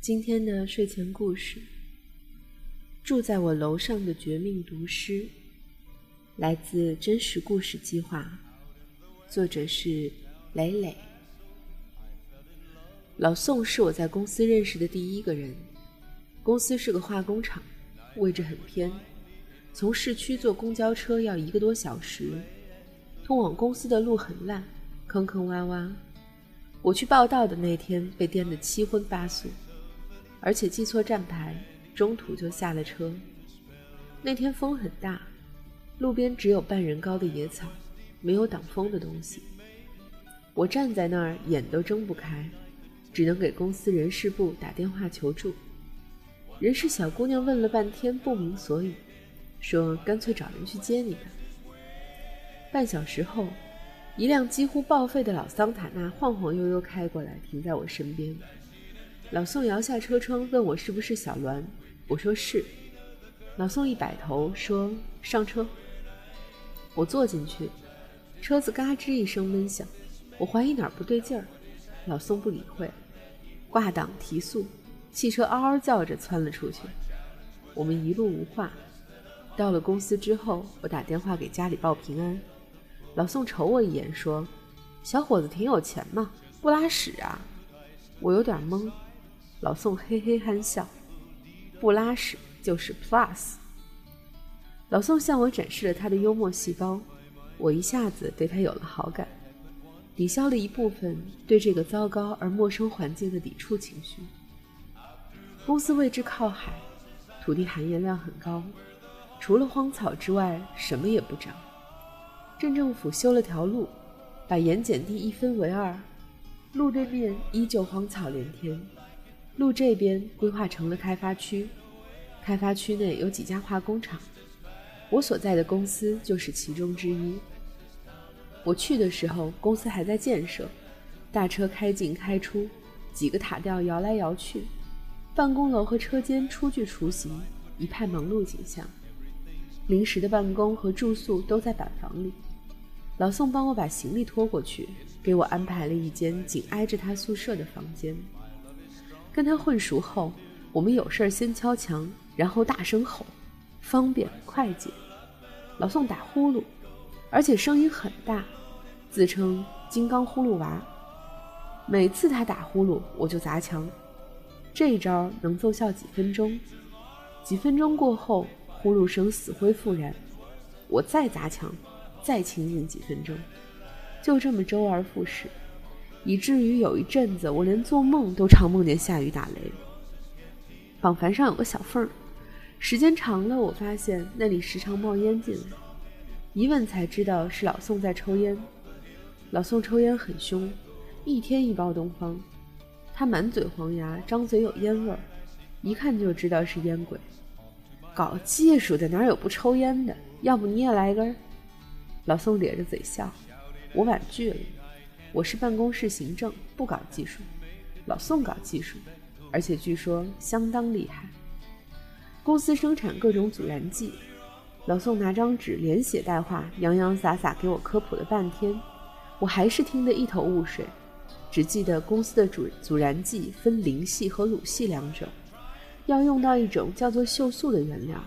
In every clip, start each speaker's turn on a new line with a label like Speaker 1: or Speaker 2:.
Speaker 1: 今天的睡前故事，住在我楼上的绝命毒师，来自真实故事计划，作者是磊磊。老宋是我在公司认识的第一个人。公司是个化工厂，位置很偏，从市区坐公交车要一个多小时，通往公司的路很烂，坑坑洼洼。我去报道的那天被颠得七荤八素。而且记错站牌，中途就下了车。那天风很大，路边只有半人高的野草，没有挡风的东西。我站在那儿，眼都睁不开，只能给公司人事部打电话求助。人事小姑娘问了半天不明所以，说干脆找人去接你吧。半小时后，一辆几乎报废的老桑塔纳晃晃悠悠开过来，停在我身边。老宋摇下车窗，问我是不是小栾。我说是。老宋一摆头说：“上车。”我坐进去，车子嘎吱一声闷响，我怀疑哪儿不对劲儿。老宋不理会，挂档提速，汽车嗷嗷叫着窜了出去。我们一路无话。到了公司之后，我打电话给家里报平安。老宋瞅我一眼说：“小伙子挺有钱嘛，不拉屎啊？”我有点懵。老宋嘿嘿憨笑，不拉屎就是 plus。老宋向我展示了他的幽默细胞，我一下子对他有了好感，抵消了一部分对这个糟糕而陌生环境的抵触情绪。公司位置靠海，土地含盐量很高，除了荒草之外什么也不长。镇政府修了条路，把盐碱地一分为二，路对面依旧荒草连天。路这边规划成了开发区，开发区内有几家化工厂，我所在的公司就是其中之一。我去的时候，公司还在建设，大车开进开出，几个塔吊摇来摇去，办公楼和车间初具雏形，一派忙碌景象。临时的办公和住宿都在板房里。老宋帮我把行李拖过去，给我安排了一间紧挨着他宿舍的房间。跟他混熟后，我们有事先敲墙，然后大声吼，方便快捷。老宋打呼噜，而且声音很大，自称“金刚呼噜娃”。每次他打呼噜，我就砸墙。这一招能奏效几分钟，几分钟过后，呼噜声死灰复燃，我再砸墙，再清静几分钟，就这么周而复始。以至于有一阵子，我连做梦都常梦见下雨打雷。绑幡上有个小缝儿，时间长了，我发现那里时常冒烟进来。一问才知道是老宋在抽烟。老宋抽烟很凶，一天一包东方。他满嘴黄牙，张嘴有烟味儿，一看就知道是烟鬼。搞技术的哪有不抽烟的？要不你也来一根？老宋咧着嘴笑，我婉拒了。我是办公室行政，不搞技术。老宋搞技术，而且据说相当厉害。公司生产各种阻燃剂，老宋拿张纸连写带画，洋洋洒洒给我科普了半天，我还是听得一头雾水，只记得公司的阻阻燃剂分磷系和卤系两种，要用到一种叫做锈素的原料。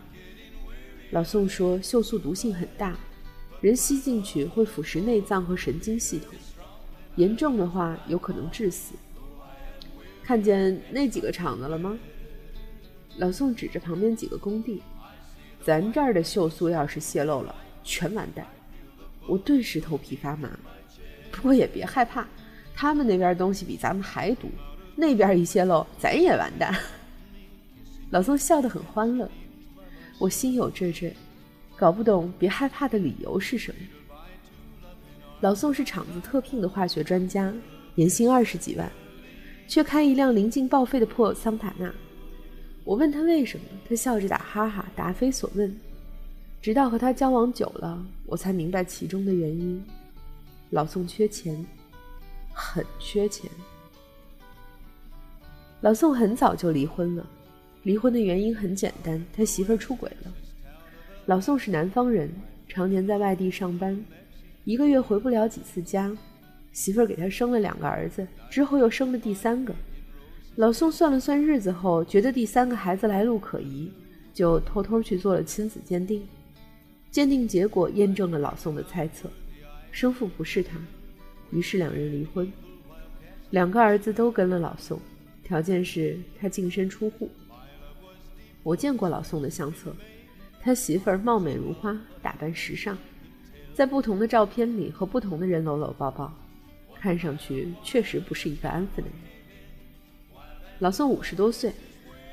Speaker 1: 老宋说锈素毒性很大，人吸进去会腐蚀内脏和神经系统。严重的话有可能致死。看见那几个厂子了吗？老宋指着旁边几个工地，咱这儿的锈素要是泄露了，全完蛋。我顿时头皮发麻。不过也别害怕，他们那边东西比咱们还毒，那边一泄露，咱也完蛋。老宋笑得很欢乐，我心有惴惴，搞不懂别害怕的理由是什么。老宋是厂子特聘的化学专家，年薪二十几万，却开一辆临近报废的破桑塔纳。我问他为什么，他笑着打哈哈，答非所问。直到和他交往久了，我才明白其中的原因。老宋缺钱，很缺钱。老宋很早就离婚了，离婚的原因很简单，他媳妇儿出轨了。老宋是南方人，常年在外地上班。一个月回不了几次家，媳妇儿给他生了两个儿子，之后又生了第三个。老宋算了算日子后，觉得第三个孩子来路可疑，就偷偷去做了亲子鉴定。鉴定结果验证了老宋的猜测，生父不是他，于是两人离婚。两个儿子都跟了老宋，条件是他净身出户。我见过老宋的相册，他媳妇儿貌美如花，打扮时尚，在不同的照片里和不同的人搂搂抱抱，看上去确实不是一个安分的人。老宋五十多岁，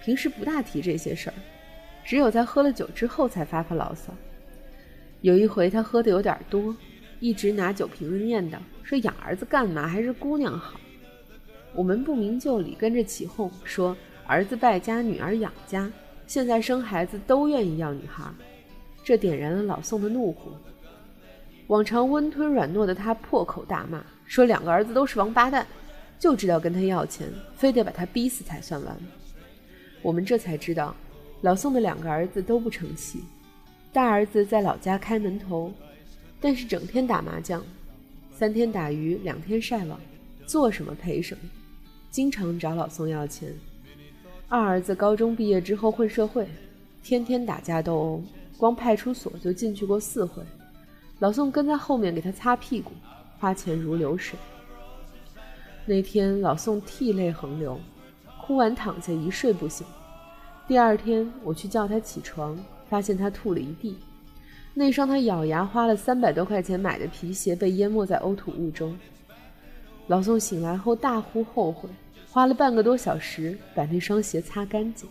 Speaker 1: 平时不大提这些事儿，只有在喝了酒之后才发发牢骚。有一回他喝的有点多，一直拿酒瓶子念叨，说养儿子干嘛？还是姑娘好。我们不明就里，跟着起哄说儿子败家，女儿养家。现在生孩子都愿意要女孩，这点燃了老宋的怒火。往常温吞软糯的他破口大骂，说两个儿子都是王八蛋，就知道跟他要钱，非得把他逼死才算完。我们这才知道，老宋的两个儿子都不成器。大儿子在老家开门头，但是整天打麻将，三天打鱼两天晒网，做什么赔什么，经常找老宋要钱。二儿子高中毕业之后混社会，天天打架斗殴，光派出所就进去过四回。老宋跟在后面给他擦屁股，花钱如流水。那天老宋涕泪横流，哭完躺下一睡不醒。第二天我去叫他起床，发现他吐了一地，那双他咬牙花了三百多块钱买的皮鞋被淹没在呕吐物中。老宋醒来后大呼后悔。花了半个多小时把那双鞋擦干净。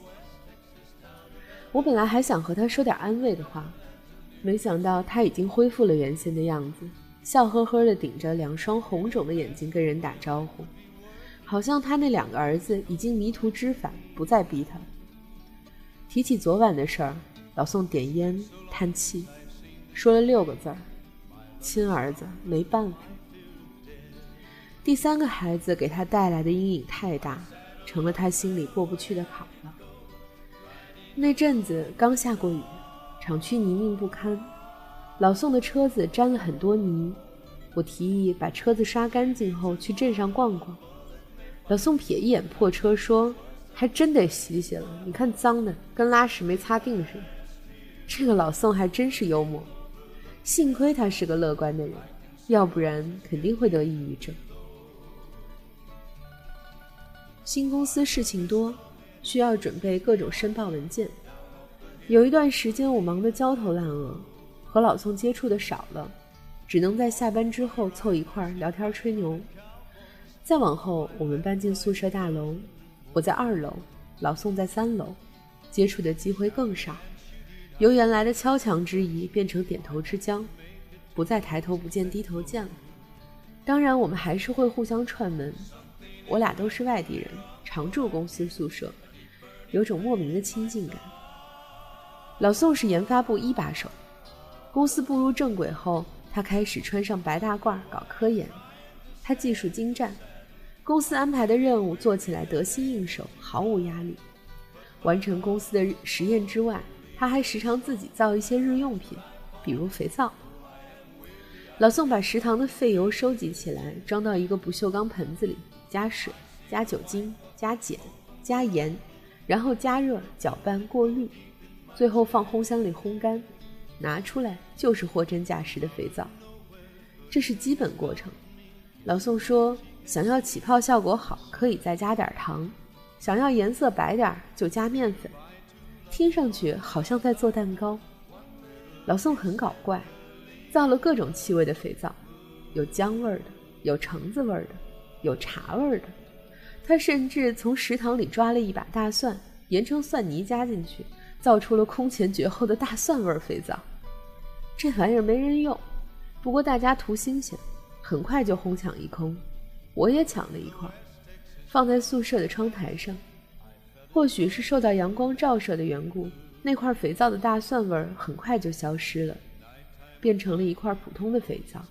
Speaker 1: 我本来还想和他说点安慰的话，没想到他已经恢复了原先的样子，笑呵呵地顶着两双红肿的眼睛跟人打招呼，好像他那两个儿子已经迷途知返，不再逼他。提起昨晚的事儿，老宋点烟叹气，说了六个字儿：“亲儿子，没办法。”第三个孩子给他带来的阴影太大，成了他心里过不去的坎了。那阵子刚下过雨，厂区泥泞不堪，老宋的车子沾了很多泥。我提议把车子刷干净后去镇上逛逛。老宋瞥一眼破车，说：“还真得洗洗了，你看脏的跟拉屎没擦腚似的。”这个老宋还真是幽默，幸亏他是个乐观的人，要不然肯定会得抑郁症。新公司事情多，需要准备各种申报文件。有一段时间我忙得焦头烂额，和老宋接触的少了，只能在下班之后凑一块儿聊天吹牛。再往后，我们搬进宿舍大楼，我在二楼，老宋在三楼，接触的机会更少，由原来的敲墙之谊变成点头之交，不再抬头不见低头见了。当然，我们还是会互相串门。我俩都是外地人，常住公司宿舍，有种莫名的亲近感。老宋是研发部一把手，公司步入正轨后，他开始穿上白大褂搞科研。他技术精湛，公司安排的任务做起来得心应手，毫无压力。完成公司的实验之外，他还时常自己造一些日用品，比如肥皂。老宋把食堂的废油收集起来，装到一个不锈钢盆子里。加水，加酒精，加碱，加盐，然后加热、搅拌、过滤，最后放烘箱里烘干，拿出来就是货真价实的肥皂。这是基本过程。老宋说，想要起泡效果好，可以再加点糖；想要颜色白点，就加面粉。听上去好像在做蛋糕。老宋很搞怪，造了各种气味的肥皂，有姜味儿的，有橙子味儿的。有茶味儿的，他甚至从食堂里抓了一把大蒜，研成蒜泥加进去，造出了空前绝后的大蒜味肥皂。这玩意儿没人用，不过大家图新鲜，很快就哄抢一空。我也抢了一块，放在宿舍的窗台上。或许是受到阳光照射的缘故，那块肥皂的大蒜味很快就消失了，变成了一块普通的肥皂。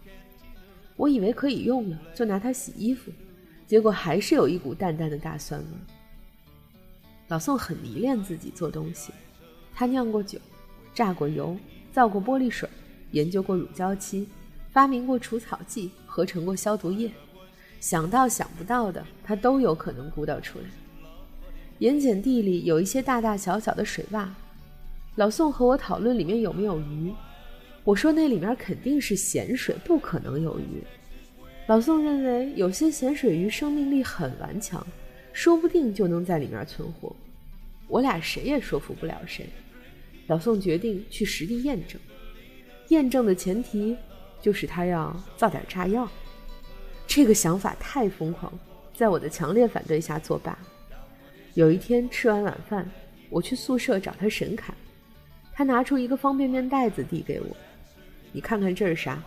Speaker 1: 我以为可以用了，就拿它洗衣服，结果还是有一股淡淡的大蒜味。老宋很迷恋自己做东西，他酿过酒，榨过油，造过玻璃水，研究过乳胶漆，发明过除草剂，合成过消毒液，想到想不到的，他都有可能鼓捣出来。盐碱地里有一些大大小小的水洼。老宋和我讨论里面有没有鱼，我说那里面肯定是咸水，不可能有鱼。老宋认为有些咸水鱼生命力很顽强，说不定就能在里面存活。我俩谁也说服不了谁。老宋决定去实地验证，验证的前提就是他要造点炸药。这个想法太疯狂，在我的强烈反对下作罢。有一天吃完晚饭，我去宿舍找他神侃，他拿出一个方便面袋子递给我：“你看看这是啥？”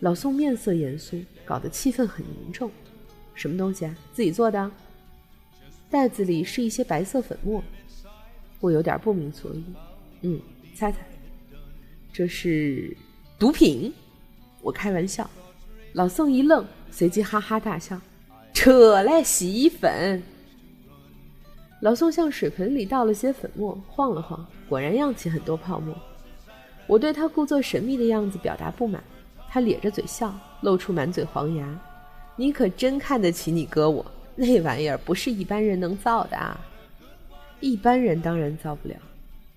Speaker 1: 老宋面色严肃，搞得气氛很凝重。“什么东西啊？自己做的？”袋子里是一些白色粉末。我有点不明所以。嗯，猜猜，这是毒品？我开玩笑。老宋一愣，随即哈哈大笑：“扯嘞，洗衣粉！”老宋向水盆里倒了些粉末，晃了晃，果然漾起很多泡沫。我对他故作神秘的样子表达不满，他咧着嘴笑，露出满嘴黄牙：“你可真看得起你哥我，那玩意儿不是一般人能造的啊！一般人当然造不了，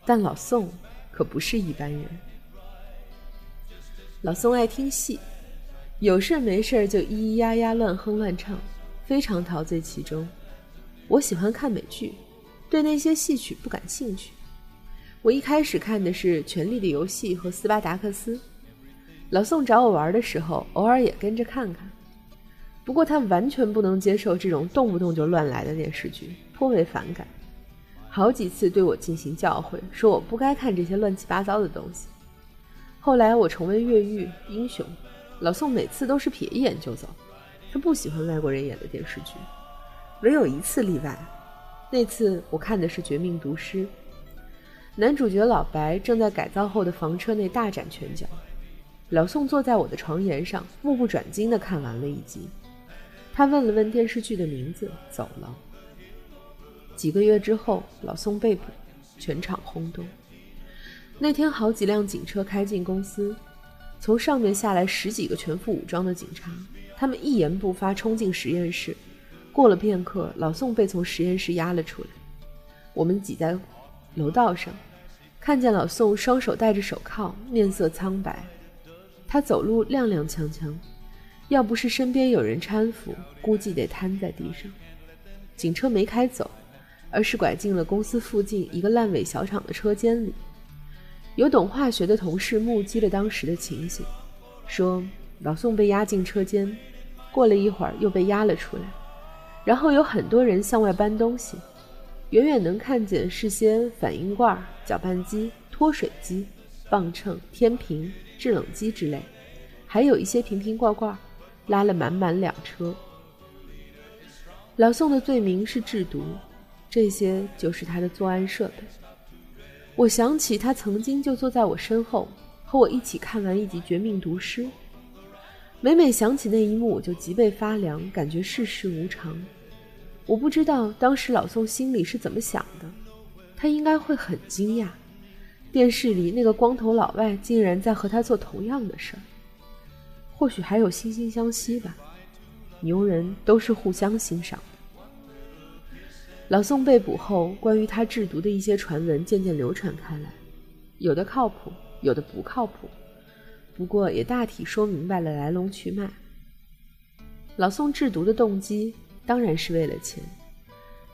Speaker 1: 但老宋可不是一般人。老宋爱听戏。”有事没事就咿咿呀呀乱哼乱唱，非常陶醉其中。我喜欢看美剧，对那些戏曲不感兴趣。我一开始看的是《权力的游戏》和《斯巴达克斯》。老宋找我玩的时候，偶尔也跟着看看。不过他完全不能接受这种动不动就乱来的电视剧，颇为反感，好几次对我进行教诲，说我不该看这些乱七八糟的东西。后来我重温《越狱》《英雄》。老宋每次都是瞥一眼就走，他不喜欢外国人演的电视剧，唯有一次例外。那次我看的是《绝命毒师》，男主角老白正在改造后的房车内大展拳脚，老宋坐在我的床沿上，目不转睛地看完了一集。他问了问电视剧的名字，走了。几个月之后，老宋被捕，全场轰动。那天好几辆警车开进公司。从上面下来十几个全副武装的警察，他们一言不发冲进实验室。过了片刻，老宋被从实验室押了出来。我们挤在楼道上，看见老宋双手戴着手铐，面色苍白。他走路踉踉跄跄，要不是身边有人搀扶，估计得瘫在地上。警车没开走，而是拐进了公司附近一个烂尾小厂的车间里。有懂化学的同事目击了当时的情形，说老宋被押进车间，过了一会儿又被押了出来，然后有很多人向外搬东西，远远能看见是些反应罐、搅拌机、脱水机、磅秤、天平、制冷机之类，还有一些瓶瓶罐罐，拉了满满两车。老宋的罪名是制毒，这些就是他的作案设备。我想起他曾经就坐在我身后，和我一起看完一集《绝命毒师》。每每想起那一幕，我就脊背发凉，感觉世事无常。我不知道当时老宋心里是怎么想的，他应该会很惊讶，电视里那个光头老外竟然在和他做同样的事儿。或许还有惺惺相惜吧，牛人都是互相欣赏。老宋被捕后，关于他制毒的一些传闻渐渐流传开来，有的靠谱，有的不靠谱，不过也大体说明白了来龙去脉。老宋制毒的动机当然是为了钱，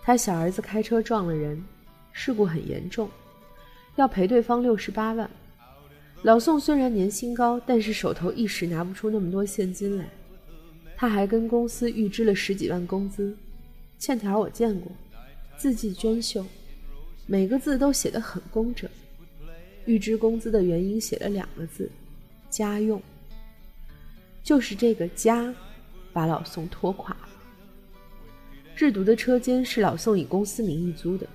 Speaker 1: 他小儿子开车撞了人，事故很严重，要赔对方六十八万。老宋虽然年薪高，但是手头一时拿不出那么多现金来，他还跟公司预支了十几万工资，欠条我见过。字迹娟秀，每个字都写得很工整。预支工资的原因写了两个字：家用。就是这个家，把老宋拖垮了。制毒的车间是老宋以公司名义租的，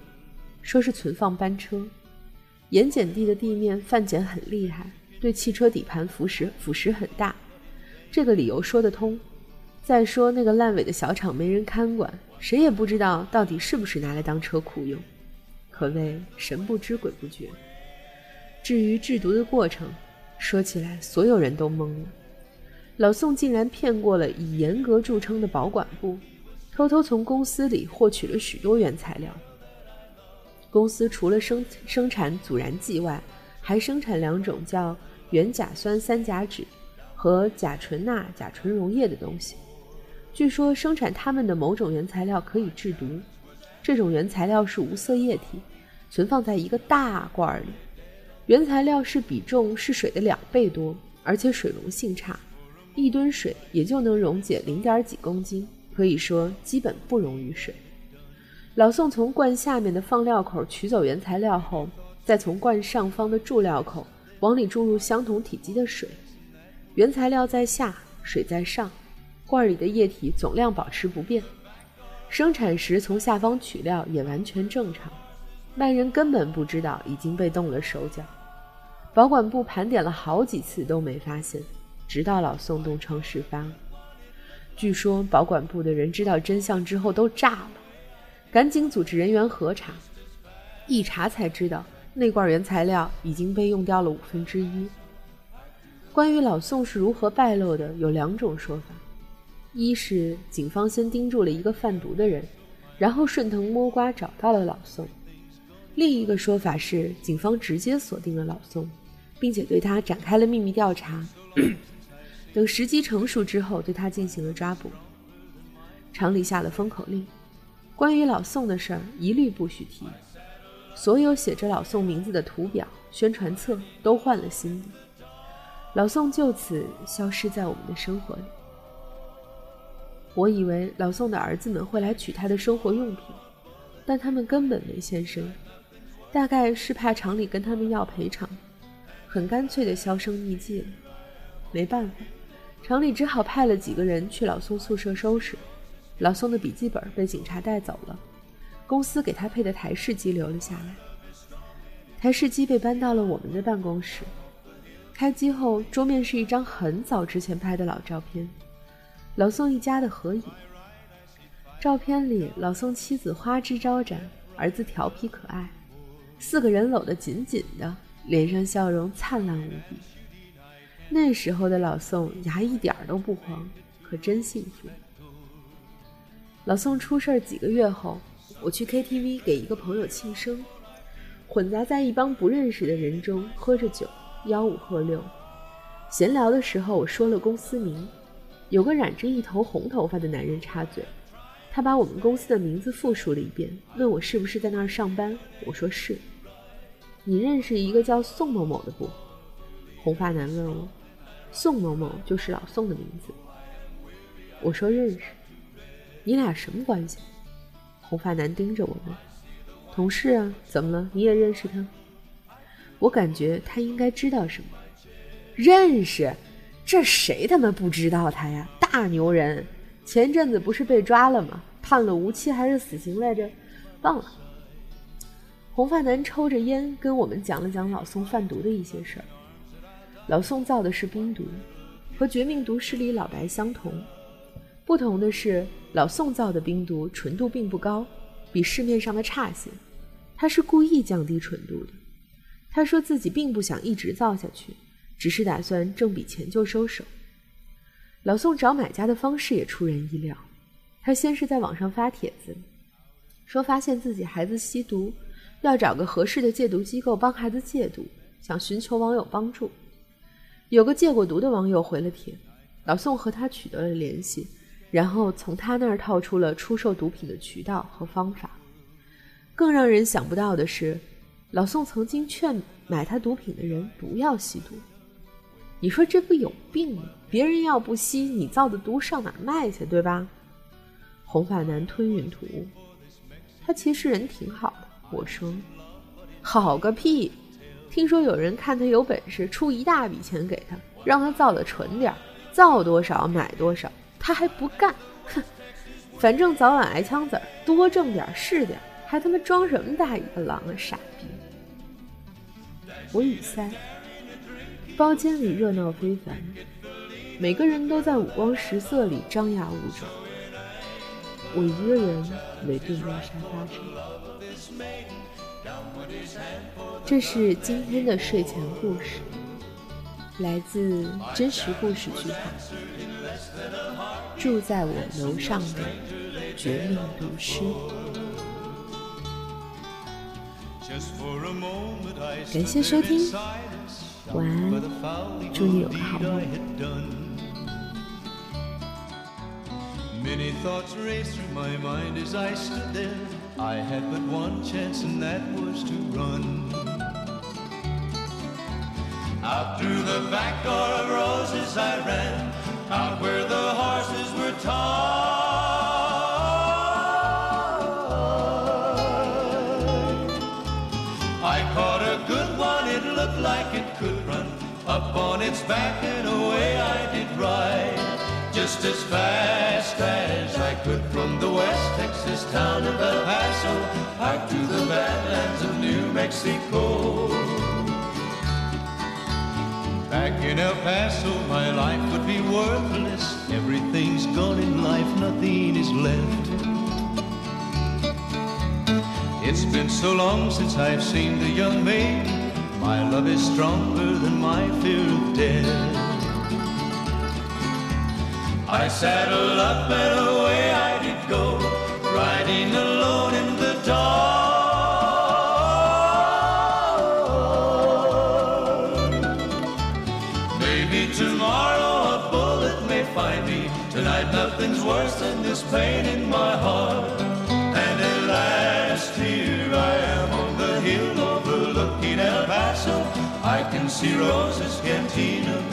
Speaker 1: 说是存放班车。盐碱地的地面泛碱很厉害，对汽车底盘腐蚀腐蚀很大，这个理由说得通。再说那个烂尾的小厂没人看管。谁也不知道到底是不是拿来当车库用，可谓神不知鬼不觉。至于制毒的过程，说起来所有人都懵了。老宋竟然骗过了以严格著称的保管部，偷偷从公司里获取了许多原材料。公司除了生生产阻燃剂外，还生产两种叫原甲酸三甲酯和甲醇钠甲醇溶液的东西。据说生产它们的某种原材料可以制毒。这种原材料是无色液体，存放在一个大罐里。原材料是比重是水的两倍多，而且水溶性差，一吨水也就能溶解零点几公斤，可以说基本不溶于水。老宋从罐下面的放料口取走原材料后，再从罐上方的注料口往里注入相同体积的水。原材料在下，水在上，罐里的液体总量保持不变。生产时从下方取料也完全正常，外人根本不知道已经被动了手脚。保管部盘点了好几次都没发现，直到老宋东窗事发。据说保管部的人知道真相之后都炸了。赶紧组织人员核查，一查才知道那罐原材料已经被用掉了五分之一。关于老宋是如何败露的，有两种说法：一是警方先盯住了一个贩毒的人，然后顺藤摸瓜找到了老宋；另一个说法是警方直接锁定了老宋，并且对他展开了秘密调查，等时机成熟之后对他进行了抓捕。厂里下了封口令。关于老宋的事儿，一律不许提。所有写着老宋名字的图表、宣传册都换了新的。老宋就此消失在我们的生活里。我以为老宋的儿子们会来取他的生活用品，但他们根本没现身，大概是怕厂里跟他们要赔偿，很干脆的销声匿迹了。没办法，厂里只好派了几个人去老宋宿舍收拾。老宋的笔记本被警察带走了，公司给他配的台式机留了下来。台式机被搬到了我们的办公室。开机后，桌面是一张很早之前拍的老照片，老宋一家的合影。照片里，老宋妻子花枝招展，儿子调皮可爱，四个人搂得紧紧的，脸上笑容灿烂无比。那时候的老宋牙一点都不黄，可真幸福。老宋出事儿几个月后，我去 KTV 给一个朋友庆生，混杂在一帮不认识的人中喝着酒，吆五喝六。闲聊的时候，我说了公司名，有个染着一头红头发的男人插嘴，他把我们公司的名字复述了一遍，问我是不是在那儿上班。我说是。你认识一个叫宋某某的不？红发男问我，宋某某就是老宋的名字。我说认识。你俩什么关系？红发男盯着我问，同事啊，怎么了？你也认识他？我感觉他应该知道什么。认识？这谁他妈不知道他呀？大牛人！前阵子不是被抓了吗？判了无期还是死刑来着？忘了。红发男抽着烟，跟我们讲了讲老宋贩毒的一些事儿。老宋造的是冰毒，和绝命毒师里老白相同。不同的是，老宋造的冰毒纯度并不高，比市面上的差些。他是故意降低纯度的。他说自己并不想一直造下去，只是打算挣笔钱就收手。老宋找买家的方式也出人意料，他先是在网上发帖子，说发现自己孩子吸毒，要找个合适的戒毒机构帮孩子戒毒，想寻求网友帮助。有个戒过毒的网友回了帖，老宋和他取得了联系。然后从他那儿套出了出售毒品的渠道和方法。更让人想不到的是，老宋曾经劝买他毒品的人不要吸毒。你说这不有病吗？别人要不吸，你造的毒上哪卖去，对吧？红发男吞云吐雾。他其实人挺好的，我说，好个屁！听说有人看他有本事，出一大笔钱给他，让他造的纯点，造多少买多少。他还不干，哼！反正早晚挨枪子儿，多挣点是点，还他妈装什么大尾巴狼啊，傻逼！我语塞，包间里热闹非凡，每个人都在五光十色里张牙舞爪，我一个人围蹲在沙发上。这是今天的睡前故事。来自真实故事剧场，住在我楼上的
Speaker 2: 绝命毒师。感谢收听，晚安，祝你有个好梦。Many thoughts raced through my mind as I stood there. I had but one chance, and that was to run. Out through the back door of roses I ran, out where the as fast as I could from the West Texas town of El Paso out to the badlands of New Mexico. Back in El Paso, my life would be worthless. Everything's gone in life, nothing is left. It's been so long since I've seen the young maid. My love is stronger than my fear of death. I saddled up and away I did go, riding alone in the dark. Maybe tomorrow a bullet may find me. Tonight nothing's worse than this pain in my heart. And at last here I am on the hill overlooking El Paso. I can see Rosa's cantina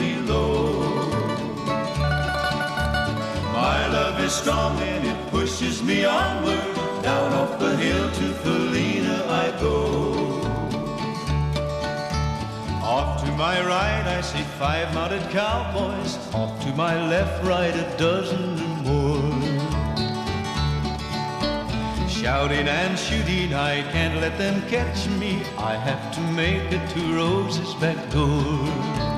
Speaker 2: love is strong and it pushes me onward. Down off the hill to Felina I go. Off to my right I see five mounted cowboys. Off to my left, right a dozen or more. Shouting and shooting, I can't let them catch me. I have to make it to Rose's back door.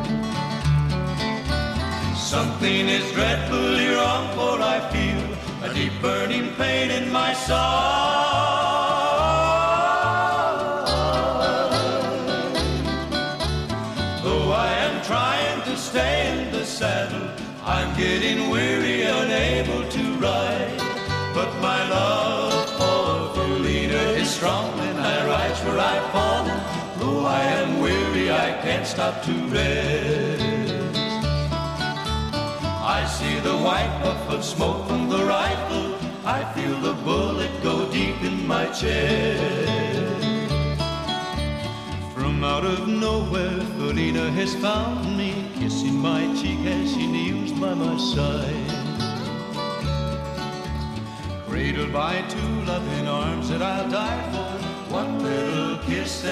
Speaker 2: Something is dreadfully wrong, for I feel a deep burning pain in my soul. Though I am trying to stay in the saddle, I'm getting weary, unable to ride. But my love for Felina is strong, and I rise where I've fallen. Though I am weary, I can't stop to rest. See the white puff of smoke from the rifle. I feel the bullet go deep in my chest. From out of nowhere, Felina has found me, kissing my cheek as she kneels by my side. Cradled by two loving arms that I'll die for, one little kiss